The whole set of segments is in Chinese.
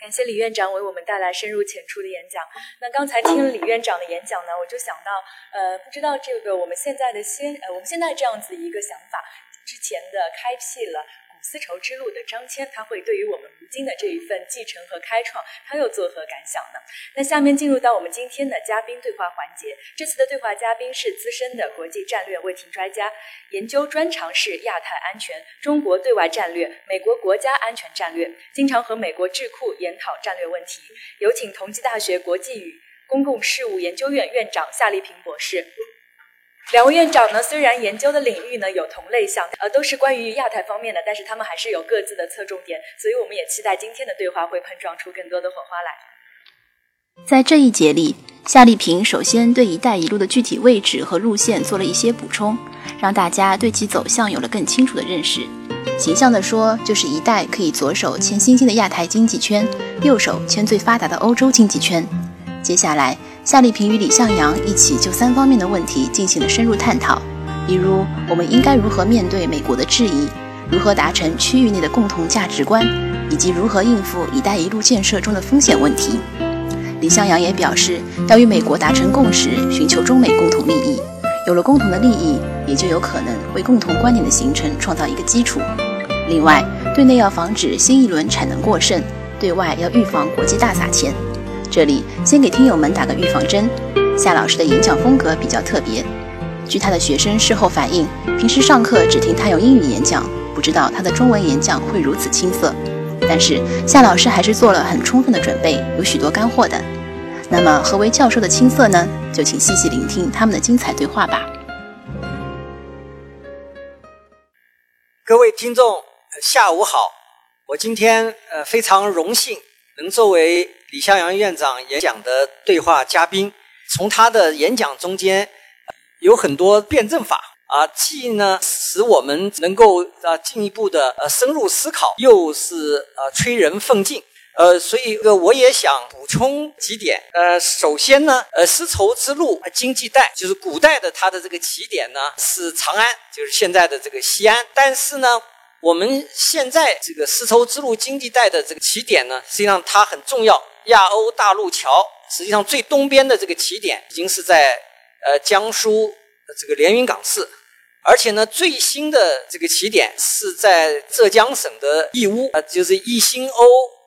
感谢李院长为我们带来深入浅出的演讲。那刚才听了李院长的演讲呢，我就想到，呃，不知道这个我们现在的先，呃，我们现在这样子一个想法，之前的开辟了。丝绸之路的张骞，他会对于我们如今的这一份继承和开创，他又作何感想呢？那下面进入到我们今天的嘉宾对话环节。这次的对话嘉宾是资深的国际战略问题专家，研究专长是亚太安全、中国对外战略、美国国家安全战略，经常和美国智库研讨战略问题。有请同济大学国际与公共事务研究院院长夏立平博士。两位院长呢，虽然研究的领域呢有同类项，呃，都是关于亚太方面的，但是他们还是有各自的侧重点，所以我们也期待今天的对话会碰撞出更多的火花来。在这一节里，夏立平首先对“一带一路”的具体位置和路线做了一些补充，让大家对其走向有了更清楚的认识。形象地说，就是“一带”可以左手牵新兴的亚太经济圈，右手牵最发达的欧洲经济圈。接下来。夏立平与李向阳一起就三方面的问题进行了深入探讨，比如我们应该如何面对美国的质疑，如何达成区域内的共同价值观，以及如何应付“一带一路”建设中的风险问题。李向阳也表示，要与美国达成共识，寻求中美共同利益。有了共同的利益，也就有可能为共同观点的形成创造一个基础。另外，对内要防止新一轮产能过剩，对外要预防国际大撒钱。这里先给听友们打个预防针，夏老师的演讲风格比较特别。据他的学生事后反映，平时上课只听他用英语演讲，不知道他的中文演讲会如此青涩。但是夏老师还是做了很充分的准备，有许多干货的。那么何为教授的青涩呢？就请细细聆听他们的精彩对话吧。各位听众，下午好，我今天呃非常荣幸能作为。李向阳院长演讲的对话嘉宾，从他的演讲中间有很多辩证法啊，既呢使我们能够啊进一步的呃深入思考，又是呃催人奋进。呃，所以呃我也想补充几点。呃，首先呢，呃丝绸之路经济带就是古代的它的这个起点呢是长安，就是现在的这个西安，但是呢。我们现在这个丝绸之路经济带的这个起点呢，实际上它很重要。亚欧大陆桥实际上最东边的这个起点已经是在呃江苏这个连云港市，而且呢最新的这个起点是在浙江省的义乌，呃就是义新欧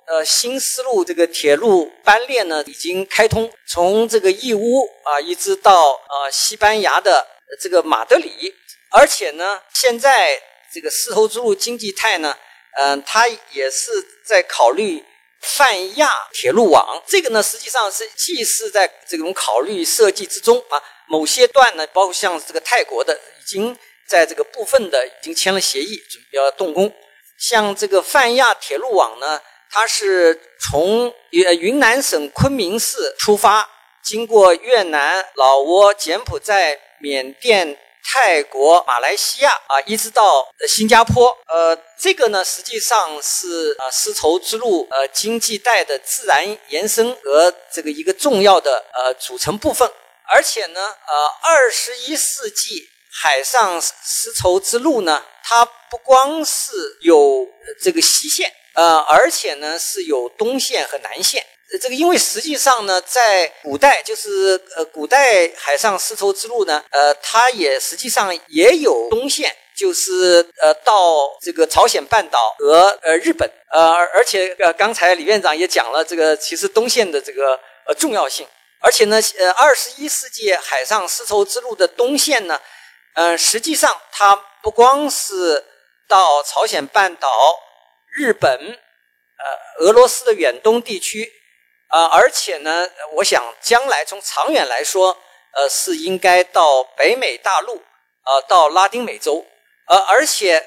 呃新丝路这个铁路班列呢已经开通，从这个义乌啊一直到呃西班牙的这个马德里，而且呢现在。这个丝绸之路经济带呢，嗯，它也是在考虑泛亚铁路网。这个呢，实际上是既是在这种考虑设计之中啊。某些段呢，包括像这个泰国的，已经在这个部分的已经签了协议，准备要动工。像这个泛亚铁路网呢，它是从云云南省昆明市出发，经过越南、老挝、柬埔寨、缅甸。泰国、马来西亚啊，一直到新加坡，呃，这个呢，实际上是呃丝绸之路呃经济带的自然延伸和这个一个重要的呃组成部分。而且呢，呃，二十一世纪海上丝绸之路呢，它不光是有这个西线，呃，而且呢是有东线和南线。这个因为实际上呢，在古代就是呃古代海上丝绸之路呢，呃，它也实际上也有东线，就是呃到这个朝鲜半岛和呃日本，呃而且呃刚才李院长也讲了这个其实东线的这个呃重要性，而且呢呃二十一世纪海上丝绸之路的东线呢，嗯实际上它不光是到朝鲜半岛、日本、呃俄罗斯的远东地区。啊，而且呢，我想将来从长远来说，呃，是应该到北美大陆，啊，到拉丁美洲，呃，而且，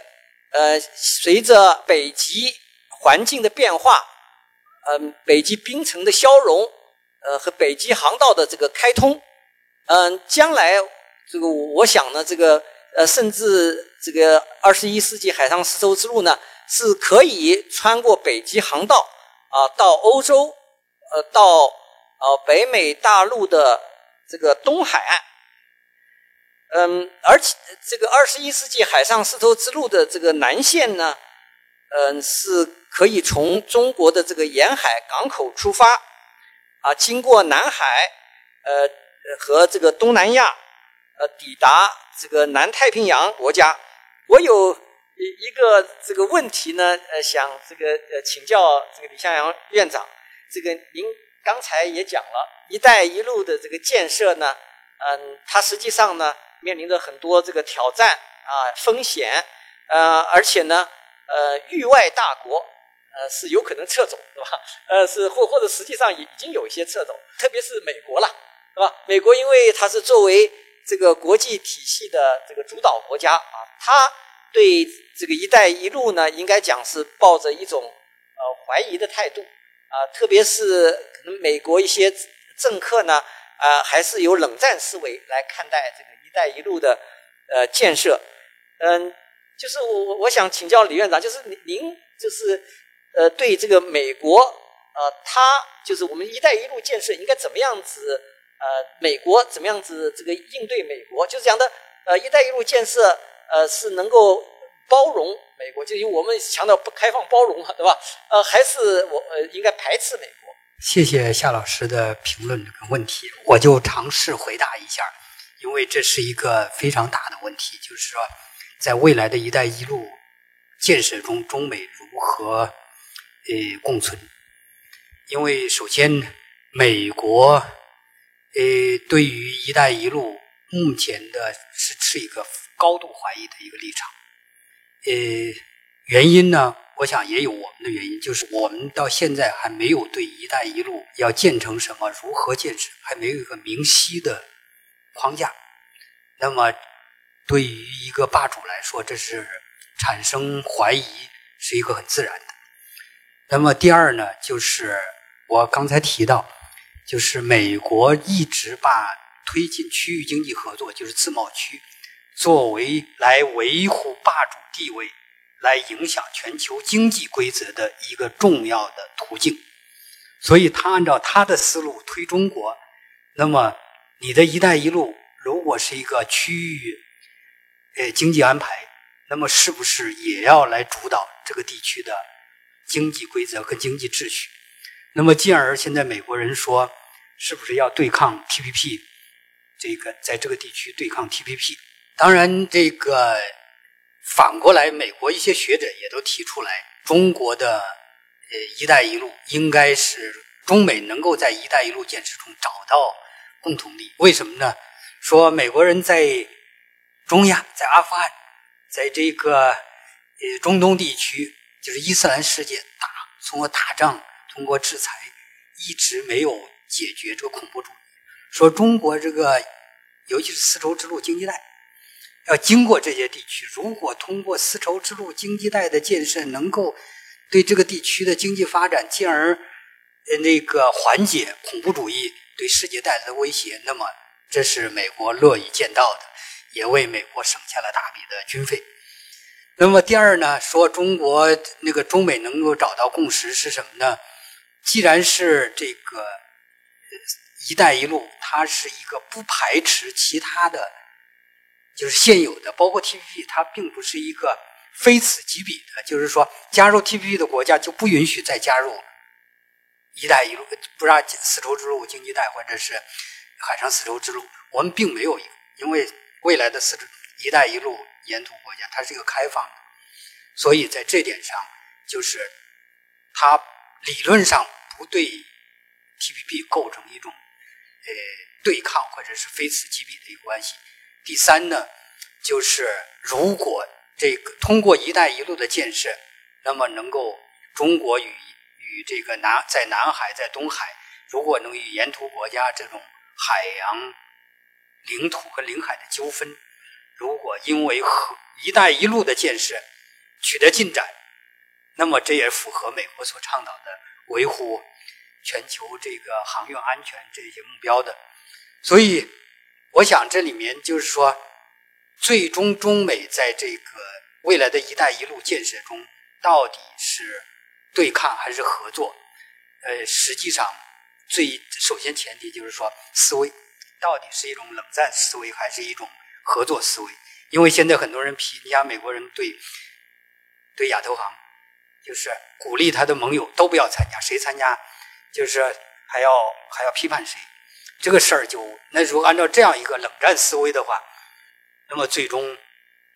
呃，随着北极环境的变化，嗯，北极冰层的消融，呃，和北极航道的这个开通，嗯，将来这个我想呢，这个呃，甚至这个二十一世纪海上丝绸之路呢，是可以穿过北极航道啊，到欧洲。呃，到呃北美大陆的这个东海岸，嗯，而且这个二十一世纪海上丝绸之路的这个南线呢，嗯，是可以从中国的这个沿海港口出发，啊，经过南海，呃，和这个东南亚，呃，抵达这个南太平洋国家。我有一一个这个问题呢，呃，想这个呃请教这个李向阳院长，这个您刚才也讲了“一带一路”的这个建设呢，嗯，它实际上呢面临着很多这个挑战啊风险，呃，而且呢。呃，域外大国，呃，是有可能撤走，是吧？呃，是或或者实际上已已经有一些撤走，特别是美国了，是吧？美国因为它是作为这个国际体系的这个主导国家啊，它对这个“一带一路”呢，应该讲是抱着一种呃怀疑的态度啊，特别是可能美国一些政客呢，啊，还是有冷战思维来看待这个“一带一路”的呃建设，嗯。就是我我我想请教李院长，就是您您就是呃对这个美国呃他就是我们“一带一路”建设应该怎么样子呃美国怎么样子这个应对美国，就是讲的呃“一带一路”建设呃是能够包容美国，就因为我们强调不开放包容嘛，对吧？呃还是我呃应该排斥美国？谢谢夏老师的评论这个问题，我就尝试回答一下，因为这是一个非常大的问题，就是说。在未来的一带一路建设中，中美如何呃共存？因为首先，美国呃对于一带一路目前的是持一个高度怀疑的一个立场。呃，原因呢，我想也有我们的原因，就是我们到现在还没有对一带一路要建成什么、如何建设，还没有一个明晰的框架。那么。对于一个霸主来说，这是产生怀疑是一个很自然的。那么第二呢，就是我刚才提到，就是美国一直把推进区域经济合作，就是自贸区，作为来维护霸主地位、来影响全球经济规则的一个重要的途径。所以他按照他的思路推中国，那么你的一带一路如果是一个区域。呃，经济安排，那么是不是也要来主导这个地区的经济规则和经济秩序？那么进而现在美国人说，是不是要对抗 TPP？这个在这个地区对抗 TPP？当然，这个反过来，美国一些学者也都提出来，中国的呃“一带一路”应该是中美能够在“一带一路”建设中找到共同利益。为什么呢？说美国人在。中亚在阿富汗，在这个呃中东地区，就是伊斯兰世界打通过打仗，通过制裁，一直没有解决这个恐怖主义。说中国这个，尤其是丝绸之路经济带，要经过这些地区，如果通过丝绸之路经济带的建设，能够对这个地区的经济发展，进而那个缓解恐怖主义对世界带来的威胁，那么这是美国乐意见到的。也为美国省下了大笔的军费。那么第二呢，说中国那个中美能够找到共识是什么呢？既然是这个“一带一路”，它是一个不排斥其他的，就是现有的，包括 TPP，它并不是一个非此即彼的，就是说加入 TPP 的国家就不允许再加入“一带一路”，不让丝绸之路经济带或者是海上丝绸之路。我们并没有，因为。未来的四“一带一路”沿途国家，它是一个开放的，所以在这点上，就是它理论上不对 TPP 构成一种呃对抗或者是非此即彼的一个关系。第三呢，就是如果这个通过“一带一路”的建设，那么能够中国与与这个南在南海在东海，如果能与沿途国家这种海洋。领土和领海的纠纷，如果因为和“一带一路”的建设取得进展，那么这也符合美国所倡导的维护全球这个航运安全这些目标的。所以，我想这里面就是说，最终中美在这个未来的一带一路建设中，到底是对抗还是合作？呃，实际上，最首先前提就是说思维。到底是一种冷战思维，还是一种合作思维？因为现在很多人批，你像美国人对对亚投行，就是鼓励他的盟友都不要参加，谁参加就是还要还要批判谁。这个事儿就那如果按照这样一个冷战思维的话，那么最终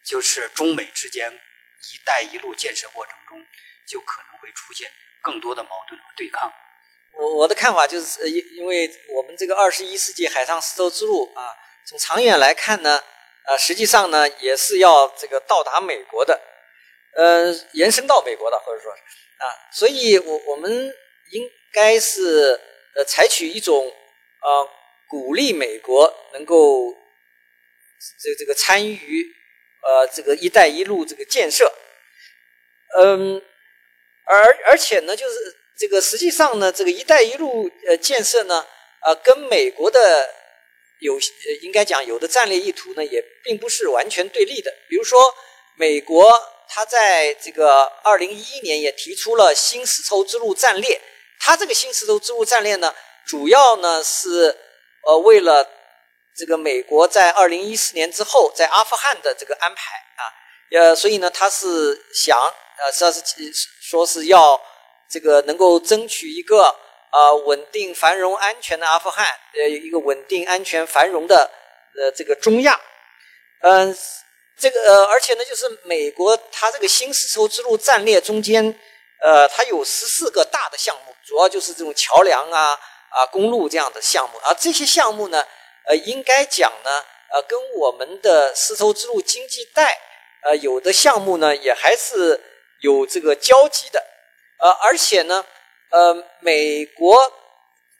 就是中美之间“一带一路”建设过程中就可能会出现更多的矛盾和对抗。我我的看法就是，因因为我们这个二十一世纪海上丝绸之路啊，从长远来看呢，啊，实际上呢也是要这个到达美国的，呃，延伸到美国的，或者说啊，所以我我们应该是呃采取一种呃鼓励美国能够这这个参与呃这个“一带一路”这个建设，嗯，而而且呢就是。这个实际上呢，这个“一带一路”呃建设呢，呃，跟美国的有呃应该讲有的战略意图呢，也并不是完全对立的。比如说，美国它在这个二零一一年也提出了新丝绸之路战略，它这个新丝绸之路战略呢，主要呢是呃为了这个美国在二零一四年之后在阿富汗的这个安排啊，呃，所以呢，他是想呃，实际是说是要。这个能够争取一个啊稳定、繁荣、安全的阿富汗，呃，一个稳定、安全、繁荣的呃这个中亚，嗯，这个呃，而且呢，就是美国它这个新丝绸之路战略中间，呃，它有十四个大的项目，主要就是这种桥梁啊啊公路这样的项目，而这些项目呢，呃，应该讲呢，呃，跟我们的丝绸之路经济带，呃，有的项目呢，也还是有这个交集的。呃，而且呢，呃，美国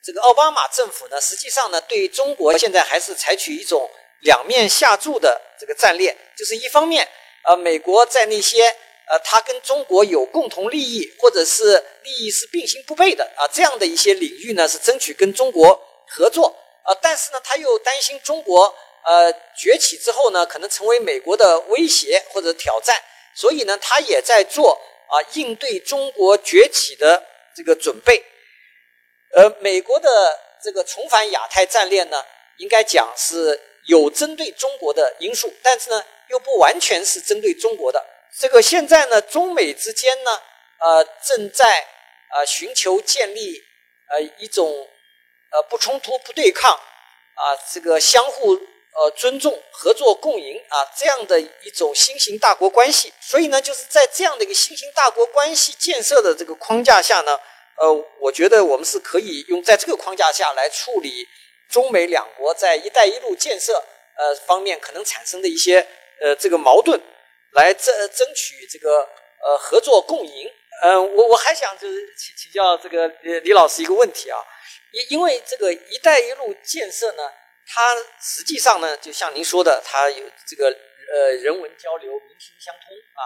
这个奥巴马政府呢，实际上呢，对中国现在还是采取一种两面下注的这个战略，就是一方面，呃，美国在那些呃，他跟中国有共同利益或者是利益是并行不悖的啊，这样的一些领域呢，是争取跟中国合作啊，但是呢，他又担心中国呃崛起之后呢，可能成为美国的威胁或者挑战，所以呢，他也在做。啊，应对中国崛起的这个准备，呃，美国的这个重返亚太战略呢，应该讲是有针对中国的因素，但是呢，又不完全是针对中国的。这个现在呢，中美之间呢，呃，正在呃寻求建立呃一种呃不冲突、不对抗啊，这个相互。呃，尊重、合作、共赢啊，这样的一种新型大国关系。所以呢，就是在这样的一个新型大国关系建设的这个框架下呢，呃，我觉得我们是可以用在这个框架下来处理中美两国在“一带一路”建设呃方面可能产生的一些呃这个矛盾，来争争取这个呃合作共赢。嗯，我我还想就是请请教这个李李老师一个问题啊，因因为这个“一带一路”建设呢。它实际上呢，就像您说的，它有这个呃人文交流、民心相通啊，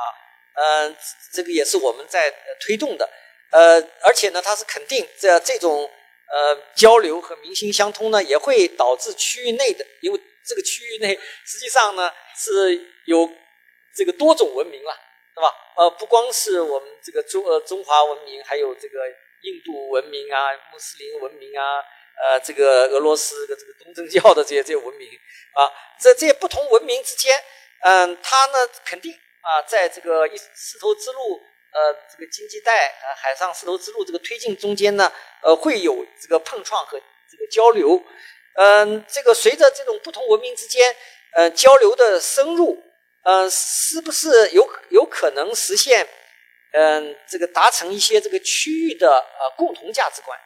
嗯，这个也是我们在推动的，呃，而且呢，它是肯定这这种呃交流和民心相通呢，也会导致区域内的，因为这个区域内实际上呢是有这个多种文明了，是吧？呃，不光是我们这个中呃中华文明，还有这个印度文明啊、穆斯林文明啊。呃，这个俄罗斯的这个东正教的这些这些文明啊，在这些不同文明之间，嗯，它呢肯定啊，在这个一丝绸之路呃这个经济带呃海上丝绸之路这个推进中间呢，呃会有这个碰撞和这个交流，嗯，这个随着这种不同文明之间呃交流的深入，嗯，是不是有有可能实现嗯这个达成一些这个区域的呃共同价值观？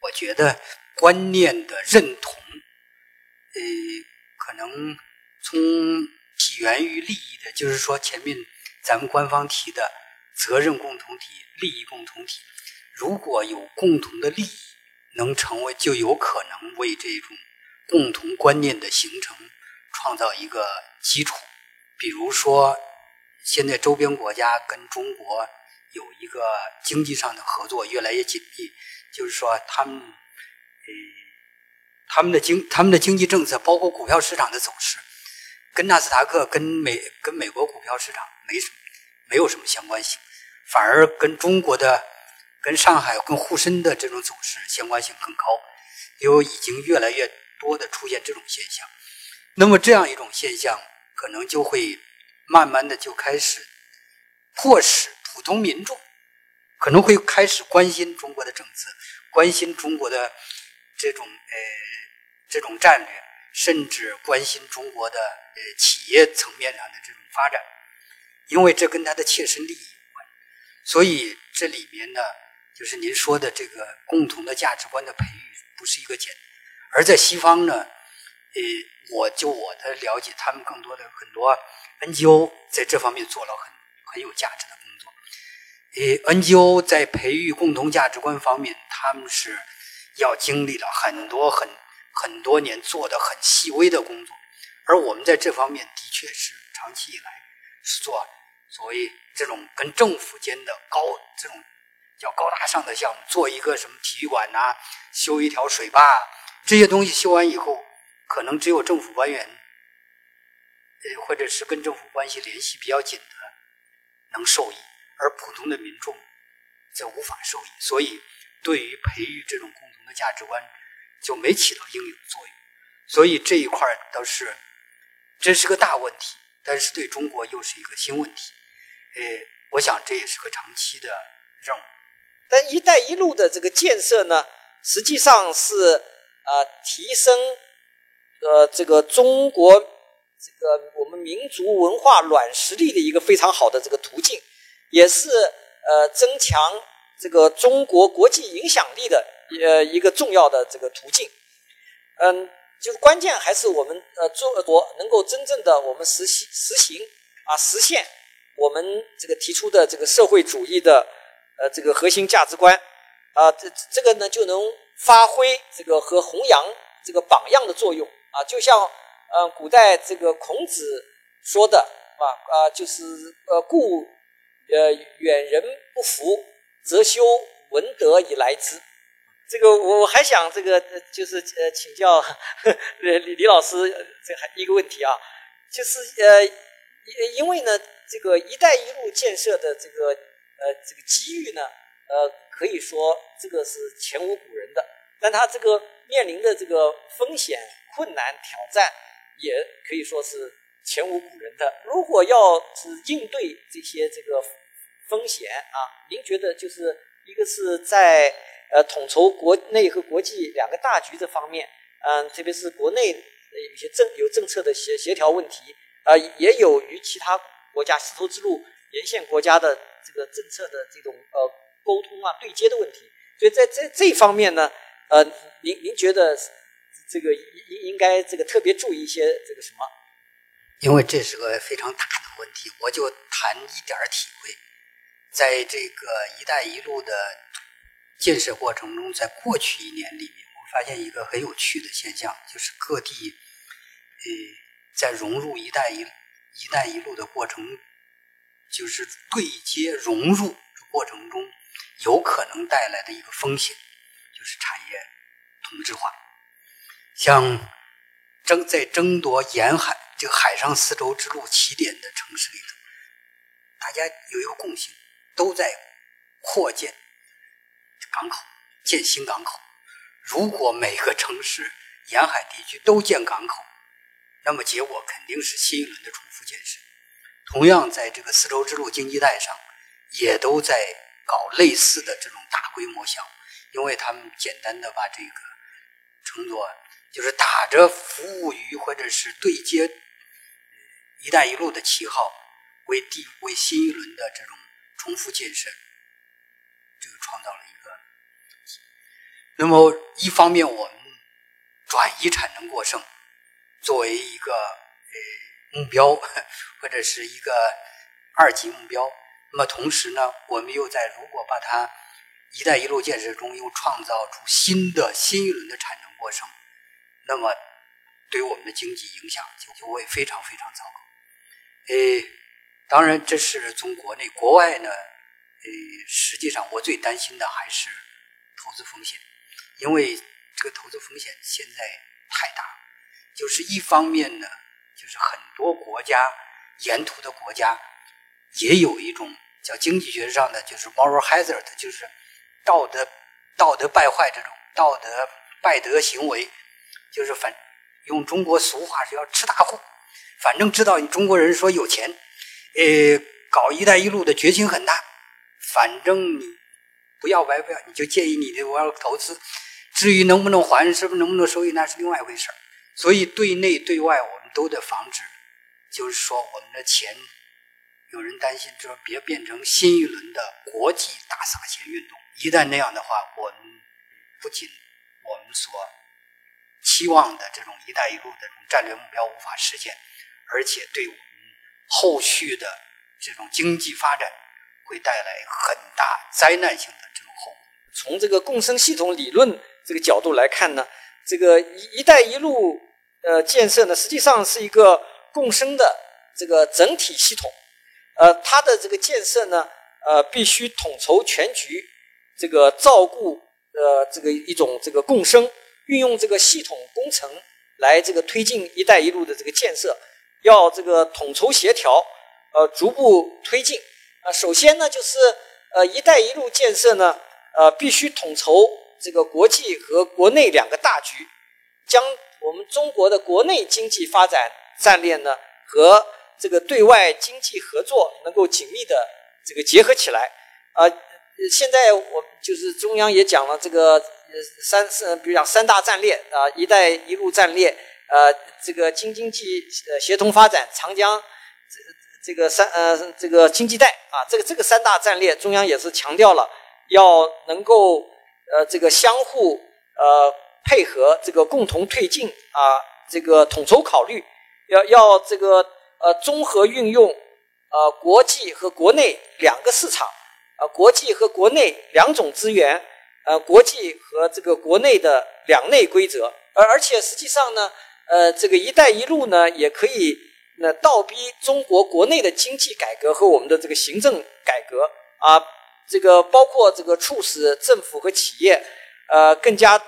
我觉得观念的认同，呃，可能从起源于利益的，就是说前面咱们官方提的责任共同体、利益共同体，如果有共同的利益，能成为就有可能为这种共同观念的形成创造一个基础。比如说，现在周边国家跟中国有一个经济上的合作越来越紧密。就是说，他们，呃，他们的经他们的经济政策，包括股票市场的走势，跟纳斯达克、跟美、跟美国股票市场没什么，没有什么相关性，反而跟中国的、跟上海、跟沪深的这种走势相关性更高，有已经越来越多的出现这种现象。那么这样一种现象，可能就会慢慢的就开始迫使普通民众。可能会开始关心中国的政策，关心中国的这种呃这种战略，甚至关心中国的呃企业层面上的这种发展，因为这跟他的切身利益有关。所以这里面呢，就是您说的这个共同的价值观的培育，不是一个简。而在西方呢，呃，我就我的了解，他们更多的很多 NGO 在这方面做了很很有价值的工作。呃，NGO 在培育共同价值观方面，他们是要经历了很多很很多年做的很细微的工作，而我们在这方面的确是长期以来是做所谓这种跟政府间的高这种叫高大上的项目，做一个什么体育馆呐，修一条水坝，这些东西修完以后，可能只有政府官员，呃，或者是跟政府关系联系比较紧的能受益。而普通的民众则无法受益，所以对于培育这种共同的价值观就没起到应有的作用。所以这一块倒是这是个大问题，但是对中国又是一个新问题。呃，我想这也是个长期的任务。但“一带一路”的这个建设呢，实际上是啊提升呃这个中国这个我们民族文化软实力的一个非常好的这个途径。也是呃增强这个中国国际影响力的呃一个重要的这个途径，嗯，就是关键还是我们呃中国能够真正的我们实行实行啊实现我们这个提出的这个社会主义的呃这个核心价值观啊这这个呢就能发挥这个和弘扬这个榜样的作用啊，就像呃古代这个孔子说的啊啊就是呃故。呃，远人不服，则修文德以来之。这个我还想这个就是呃请教李李老师这还一个问题啊，就是呃因因为呢这个“一带一路”建设的这个呃这个机遇呢呃可以说这个是前无古人的，但它这个面临的这个风险、困难、挑战也可以说是前无古人的。如果要是应对这些这个。风险啊，您觉得就是一个是在呃统筹国内和国际两个大局这方面，嗯，特别是国内呃有些政有政策的协协调问题，啊，也有与其他国家丝绸之路沿线国家的这个政策的这种呃沟通啊对接的问题，所以在这这方面呢，呃，您您觉得这个应应该这个特别注意一些这个什么？因为这是个非常大的问题，我就谈一点体会。在这个“一带一路”的建设过程中，在过去一年里面，我发现一个很有趣的现象，就是各地，呃，在融入“一带一一带一路”的过程，就是对接融入过程中，有可能带来的一个风险，就是产业同质化。像争在争夺沿海这个海上丝绸之路起点的城市里头，大家有一个共性。都在扩建港口，建新港口。如果每个城市沿海地区都建港口，那么结果肯定是新一轮的重复建设。同样，在这个丝绸之路经济带上，也都在搞类似的这种大规模项目，因为他们简单的把这个称作就是打着服务于或者是对接“一带一路”的旗号，为第为新一轮的这种。重复建设，这个创造了一个。那么，一方面我们转移产能过剩作为一个呃目标，或者是一个二级目标。那么同时呢，我们又在如果把它“一带一路”建设中又创造出新的新一轮的产能过剩，那么对我们的经济影响就就会非常非常糟糕。诶。当然，这是从国内、国外呢。呃，实际上我最担心的还是投资风险，因为这个投资风险现在太大。就是一方面呢，就是很多国家沿途的国家也有一种叫经济学上的就是 moral hazard，就是道德道德败坏这种道德败德行为，就是反用中国俗话是要吃大户，反正知道你中国人说有钱。呃，搞“一带一路”的决心很大，反正你不要白不要，你就建议你的我要投资。至于能不能还，是不是能不能收益，那是另外一回事。所以对内对外，我们都得防止，就是说我们的钱，有人担心说别变成新一轮的国际大撒钱运动。一旦那样的话，我们不仅我们所期望的这种“一带一路”的战略目标无法实现，而且对我们后续的这种经济发展会带来很大灾难性的这种后果。从这个共生系统理论这个角度来看呢，这个“一一带一路”呃建设呢，实际上是一个共生的这个整体系统。呃，它的这个建设呢，呃，必须统筹全局，这个照顾呃这个一种这个共生，运用这个系统工程来这个推进“一带一路”的这个建设，要这个统筹协调，呃，逐步推进。啊，首先呢，就是呃“一带一路”建设呢。呃，必须统筹这个国际和国内两个大局，将我们中国的国内经济发展战略呢和这个对外经济合作能够紧密的这个结合起来。啊，现在我就是中央也讲了这个呃三是比如讲三大战略啊，“一带一路”战略，呃，这个京津冀呃协同发展，长江这这个三呃这个经济带啊，这个这个三大战略，中央也是强调了。要能够呃这个相互呃配合，这个共同推进啊，这个统筹考虑，要要这个呃综合运用呃国际和国内两个市场，啊国际和国内两种资源，呃国际和这个国内的两类规则，而而且实际上呢，呃这个“一带一路”呢也可以那倒逼中国国内的经济改革和我们的这个行政改革啊。这个包括这个促使政府和企业，呃，更加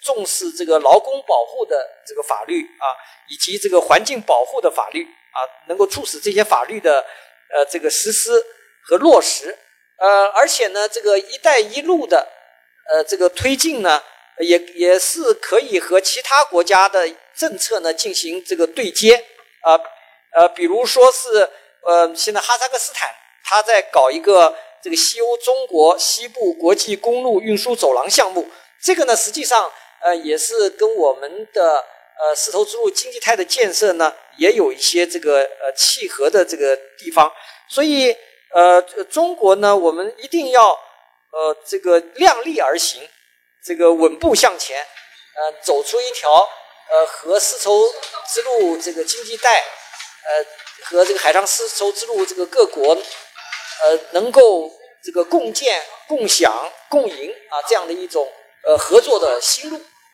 重视这个劳工保护的这个法律啊，以及这个环境保护的法律啊，能够促使这些法律的呃这个实施和落实。呃，而且呢，这个“一带一路”的呃这个推进呢，也也是可以和其他国家的政策呢进行这个对接啊，呃，比如说是呃，现在哈萨克斯坦他在搞一个。这个西欧中国西部国际公路运输走廊项目，这个呢，实际上呃也是跟我们的呃丝绸之路经济带的建设呢，也有一些这个呃契合的这个地方。所以呃，中国呢，我们一定要呃这个量力而行，这个稳步向前，呃，走出一条呃和丝绸之路这个经济带呃和这个海上丝绸之路这个各国。呃，能够这个共建、共享、共赢啊，这样的一种呃合作的新路。